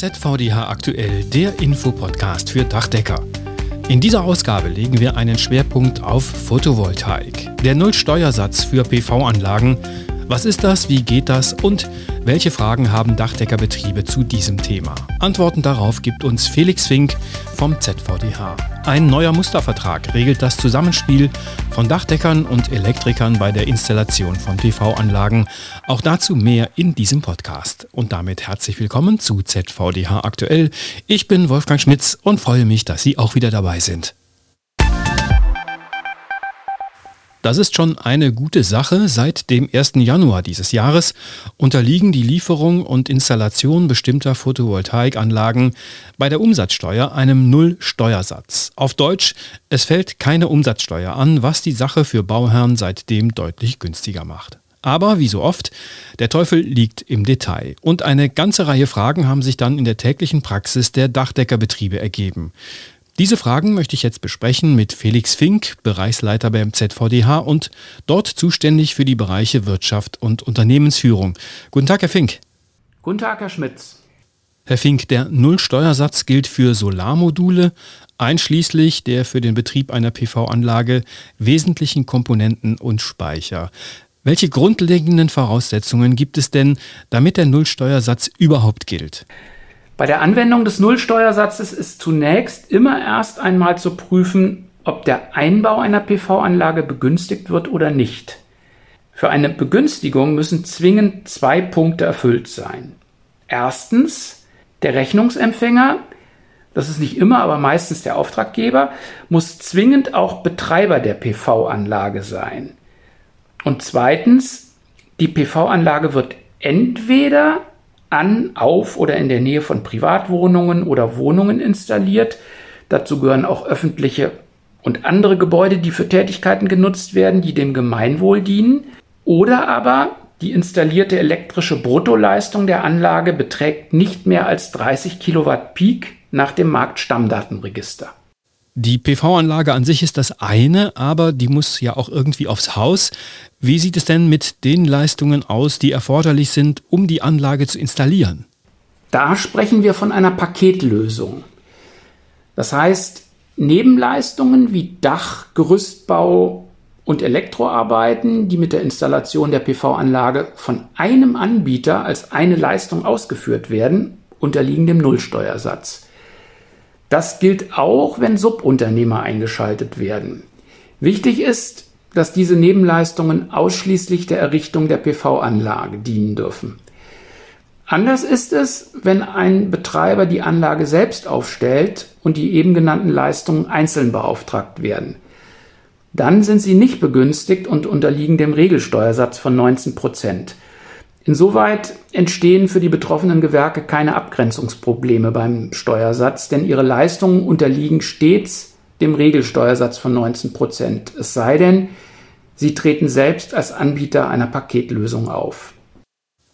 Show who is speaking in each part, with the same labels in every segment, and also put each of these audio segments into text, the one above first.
Speaker 1: ZVDH aktuell, der Infopodcast für Dachdecker. In dieser Ausgabe legen wir einen Schwerpunkt auf Photovoltaik. Der Nullsteuersatz für PV-Anlagen. Was ist das? Wie geht das? Und welche Fragen haben Dachdeckerbetriebe zu diesem Thema? Antworten darauf gibt uns Felix Fink vom ZVDH. Ein neuer Mustervertrag regelt das Zusammenspiel von Dachdeckern und Elektrikern bei der Installation von PV-Anlagen. Auch dazu mehr in diesem Podcast. Und damit herzlich willkommen zu ZVDH aktuell. Ich bin Wolfgang Schmitz und freue mich, dass Sie auch wieder dabei sind. Das ist schon eine gute Sache. Seit dem 1. Januar dieses Jahres unterliegen die Lieferung und Installation bestimmter Photovoltaikanlagen bei der Umsatzsteuer einem Nullsteuersatz. Auf Deutsch, es fällt keine Umsatzsteuer an, was die Sache für Bauherren seitdem deutlich günstiger macht. Aber wie so oft, der Teufel liegt im Detail. Und eine ganze Reihe Fragen haben sich dann in der täglichen Praxis der Dachdeckerbetriebe ergeben. Diese Fragen möchte ich jetzt besprechen mit Felix Fink, Bereichsleiter beim ZVDH und dort zuständig für die Bereiche Wirtschaft und Unternehmensführung. Guten Tag, Herr Fink.
Speaker 2: Guten Tag, Herr Schmitz.
Speaker 1: Herr Fink, der Nullsteuersatz gilt für Solarmodule, einschließlich der für den Betrieb einer PV-Anlage wesentlichen Komponenten und Speicher. Welche grundlegenden Voraussetzungen gibt es denn, damit der Nullsteuersatz überhaupt gilt?
Speaker 2: Bei der Anwendung des Nullsteuersatzes ist zunächst immer erst einmal zu prüfen, ob der Einbau einer PV-Anlage begünstigt wird oder nicht. Für eine Begünstigung müssen zwingend zwei Punkte erfüllt sein. Erstens, der Rechnungsempfänger, das ist nicht immer, aber meistens der Auftraggeber, muss zwingend auch Betreiber der PV-Anlage sein. Und zweitens, die PV-Anlage wird entweder an, auf oder in der Nähe von Privatwohnungen oder Wohnungen installiert. Dazu gehören auch öffentliche und andere Gebäude, die für Tätigkeiten genutzt werden, die dem Gemeinwohl dienen. Oder aber die installierte elektrische Bruttoleistung der Anlage beträgt nicht mehr als 30 Kilowatt Peak nach dem Marktstammdatenregister.
Speaker 1: Die PV-Anlage an sich ist das eine, aber die muss ja auch irgendwie aufs Haus. Wie sieht es denn mit den Leistungen aus, die erforderlich sind, um die Anlage zu installieren?
Speaker 2: Da sprechen wir von einer Paketlösung. Das heißt, Nebenleistungen wie Dach, Gerüstbau und Elektroarbeiten, die mit der Installation der PV-Anlage von einem Anbieter als eine Leistung ausgeführt werden, unterliegen dem Nullsteuersatz. Das gilt auch, wenn Subunternehmer eingeschaltet werden. Wichtig ist, dass diese Nebenleistungen ausschließlich der Errichtung der PV-Anlage dienen dürfen. Anders ist es, wenn ein Betreiber die Anlage selbst aufstellt und die eben genannten Leistungen einzeln beauftragt werden. Dann sind sie nicht begünstigt und unterliegen dem Regelsteuersatz von 19 Prozent. Insoweit entstehen für die betroffenen Gewerke keine Abgrenzungsprobleme beim Steuersatz, denn ihre Leistungen unterliegen stets dem Regelsteuersatz von 19 Prozent. Es sei denn, sie treten selbst als Anbieter einer Paketlösung auf.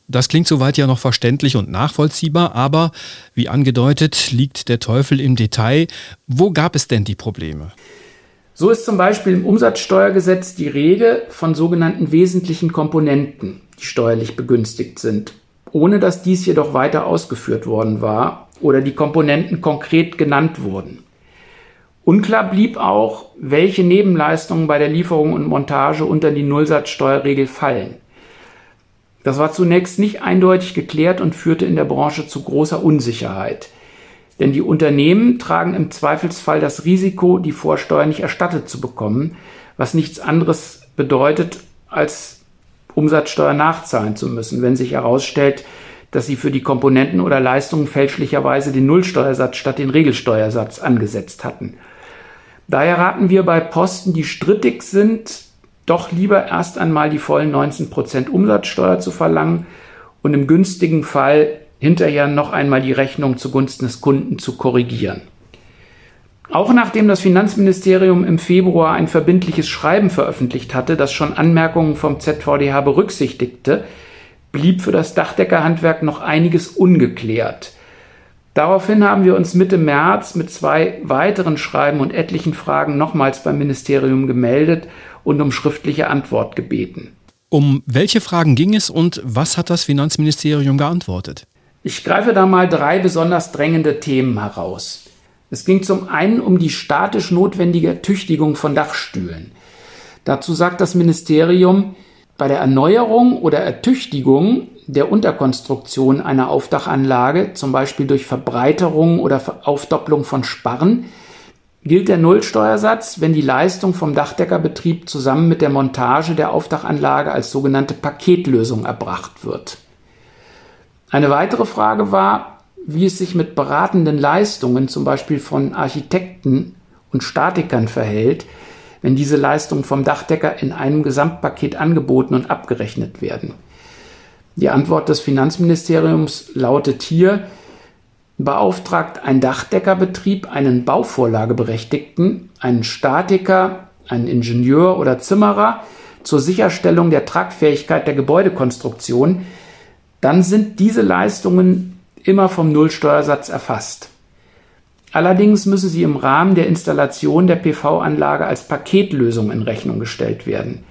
Speaker 1: Das klingt soweit ja noch verständlich und nachvollziehbar, aber wie angedeutet liegt der Teufel im Detail. Wo gab es denn die Probleme?
Speaker 2: So ist zum Beispiel im Umsatzsteuergesetz die Rede von sogenannten wesentlichen Komponenten, die steuerlich begünstigt sind, ohne dass dies jedoch weiter ausgeführt worden war oder die Komponenten konkret genannt wurden. Unklar blieb auch, welche Nebenleistungen bei der Lieferung und Montage unter die Nullsatzsteuerregel fallen. Das war zunächst nicht eindeutig geklärt und führte in der Branche zu großer Unsicherheit. Denn die Unternehmen tragen im Zweifelsfall das Risiko, die Vorsteuer nicht erstattet zu bekommen, was nichts anderes bedeutet, als Umsatzsteuer nachzahlen zu müssen, wenn sich herausstellt, dass sie für die Komponenten oder Leistungen fälschlicherweise den Nullsteuersatz statt den Regelsteuersatz angesetzt hatten. Daher raten wir bei Posten, die strittig sind, doch lieber erst einmal die vollen 19% Umsatzsteuer zu verlangen und im günstigen Fall hinterher noch einmal die Rechnung zugunsten des Kunden zu korrigieren. Auch nachdem das Finanzministerium im Februar ein verbindliches Schreiben veröffentlicht hatte, das schon Anmerkungen vom ZVDH berücksichtigte, blieb für das Dachdeckerhandwerk noch einiges ungeklärt. Daraufhin haben wir uns Mitte März mit zwei weiteren Schreiben und etlichen Fragen nochmals beim Ministerium gemeldet und um schriftliche Antwort gebeten.
Speaker 1: Um welche Fragen ging es und was hat das Finanzministerium geantwortet?
Speaker 2: Ich greife da mal drei besonders drängende Themen heraus. Es ging zum einen um die statisch notwendige Ertüchtigung von Dachstühlen. Dazu sagt das Ministerium, bei der Erneuerung oder Ertüchtigung der Unterkonstruktion einer Aufdachanlage, zum Beispiel durch Verbreiterung oder Aufdopplung von Sparren, gilt der Nullsteuersatz, wenn die Leistung vom Dachdeckerbetrieb zusammen mit der Montage der Aufdachanlage als sogenannte Paketlösung erbracht wird. Eine weitere Frage war, wie es sich mit beratenden Leistungen, zum Beispiel von Architekten und Statikern verhält, wenn diese Leistungen vom Dachdecker in einem Gesamtpaket angeboten und abgerechnet werden. Die Antwort des Finanzministeriums lautet hier, beauftragt ein Dachdeckerbetrieb einen Bauvorlageberechtigten, einen Statiker, einen Ingenieur oder Zimmerer zur Sicherstellung der Tragfähigkeit der Gebäudekonstruktion, dann sind diese Leistungen immer vom Nullsteuersatz erfasst. Allerdings müssen sie im Rahmen der Installation der PV-Anlage als Paketlösung in Rechnung gestellt werden.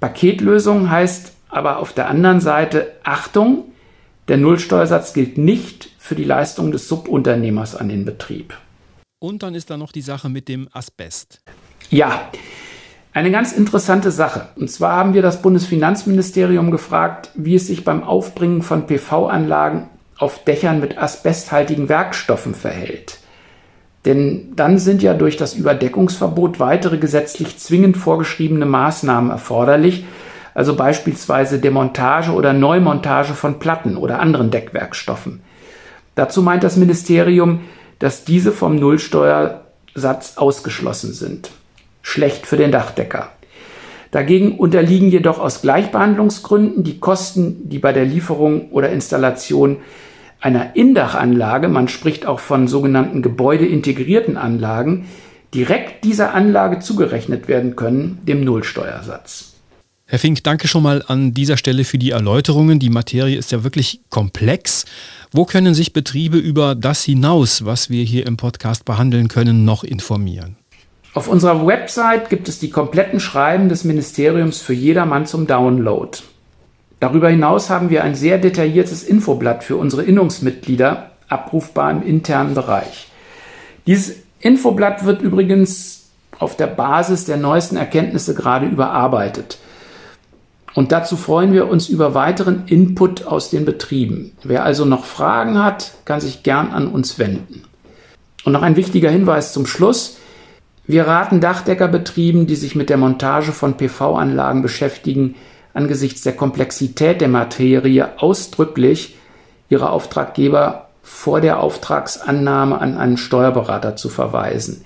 Speaker 2: Paketlösung heißt aber auf der anderen Seite Achtung, der Nullsteuersatz gilt nicht für die Leistung des Subunternehmers an den Betrieb.
Speaker 1: Und dann ist da noch die Sache mit dem Asbest.
Speaker 2: Ja, eine ganz interessante Sache. Und zwar haben wir das Bundesfinanzministerium gefragt, wie es sich beim Aufbringen von PV-Anlagen auf Dächern mit asbesthaltigen Werkstoffen verhält. Denn dann sind ja durch das Überdeckungsverbot weitere gesetzlich zwingend vorgeschriebene Maßnahmen erforderlich, also beispielsweise Demontage oder Neumontage von Platten oder anderen Deckwerkstoffen. Dazu meint das Ministerium, dass diese vom Nullsteuersatz ausgeschlossen sind. Schlecht für den Dachdecker. Dagegen unterliegen jedoch aus Gleichbehandlungsgründen die Kosten, die bei der Lieferung oder Installation einer Indachanlage, man spricht auch von sogenannten gebäudeintegrierten Anlagen, direkt dieser Anlage zugerechnet werden können, dem Nullsteuersatz.
Speaker 1: Herr Fink, danke schon mal an dieser Stelle für die Erläuterungen. Die Materie ist ja wirklich komplex. Wo können sich Betriebe über das hinaus, was wir hier im Podcast behandeln können, noch informieren?
Speaker 2: Auf unserer Website gibt es die kompletten Schreiben des Ministeriums für jedermann zum Download. Darüber hinaus haben wir ein sehr detailliertes Infoblatt für unsere Innungsmitglieder, abrufbar im internen Bereich. Dieses Infoblatt wird übrigens auf der Basis der neuesten Erkenntnisse gerade überarbeitet. Und dazu freuen wir uns über weiteren Input aus den Betrieben. Wer also noch Fragen hat, kann sich gern an uns wenden. Und noch ein wichtiger Hinweis zum Schluss. Wir raten Dachdeckerbetrieben, die sich mit der Montage von PV-Anlagen beschäftigen, angesichts der Komplexität der Materie ausdrücklich, ihre Auftraggeber vor der Auftragsannahme an einen Steuerberater zu verweisen.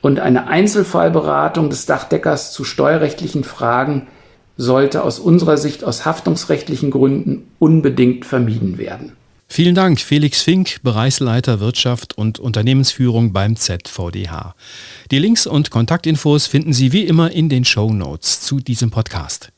Speaker 2: Und eine Einzelfallberatung des Dachdeckers zu steuerrechtlichen Fragen sollte aus unserer Sicht aus haftungsrechtlichen Gründen unbedingt vermieden werden.
Speaker 1: Vielen Dank, Felix Fink, Bereichsleiter Wirtschaft und Unternehmensführung beim ZVDH. Die Links und Kontaktinfos finden Sie wie immer in den Show Notes zu diesem Podcast.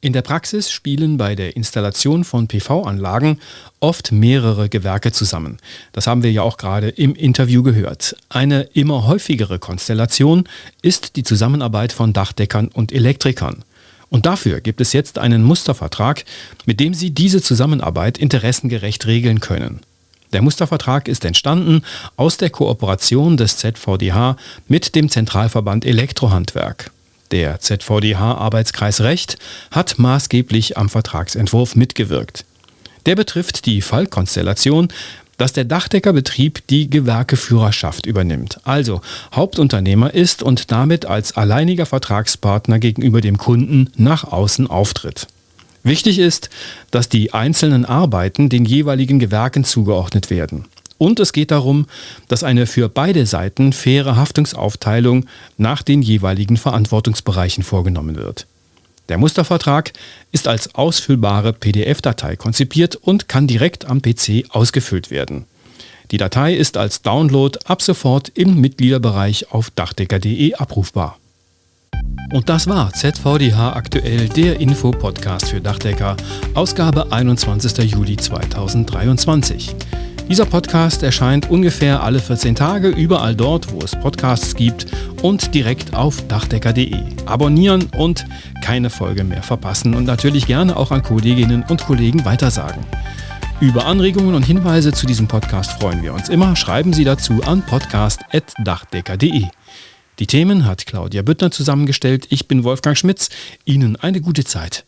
Speaker 1: In der Praxis spielen bei der Installation von PV-Anlagen oft mehrere Gewerke zusammen. Das haben wir ja auch gerade im Interview gehört. Eine immer häufigere Konstellation ist die Zusammenarbeit von Dachdeckern und Elektrikern. Und dafür gibt es jetzt einen Mustervertrag, mit dem Sie diese Zusammenarbeit interessengerecht regeln können. Der Mustervertrag ist entstanden aus der Kooperation des ZVDH mit dem Zentralverband Elektrohandwerk. Der ZVDH-Arbeitskreis Recht hat maßgeblich am Vertragsentwurf mitgewirkt. Der betrifft die Fallkonstellation, dass der Dachdeckerbetrieb die Gewerkeführerschaft übernimmt, also Hauptunternehmer ist und damit als alleiniger Vertragspartner gegenüber dem Kunden nach außen auftritt. Wichtig ist, dass die einzelnen Arbeiten den jeweiligen Gewerken zugeordnet werden. Und es geht darum, dass eine für beide Seiten faire Haftungsaufteilung nach den jeweiligen Verantwortungsbereichen vorgenommen wird. Der Mustervertrag ist als ausfüllbare PDF-Datei konzipiert und kann direkt am PC ausgefüllt werden. Die Datei ist als Download ab sofort im Mitgliederbereich auf dachdecker.de abrufbar. Und das war ZVDH aktuell, der Info-Podcast für Dachdecker, Ausgabe 21. Juli 2023. Dieser Podcast erscheint ungefähr alle 14 Tage überall dort, wo es Podcasts gibt und direkt auf dachdecker.de. Abonnieren und keine Folge mehr verpassen und natürlich gerne auch an Kolleginnen und Kollegen weitersagen. Über Anregungen und Hinweise zu diesem Podcast freuen wir uns immer. Schreiben Sie dazu an podcast.dachdecker.de. Die Themen hat Claudia Büttner zusammengestellt. Ich bin Wolfgang Schmitz. Ihnen eine gute Zeit.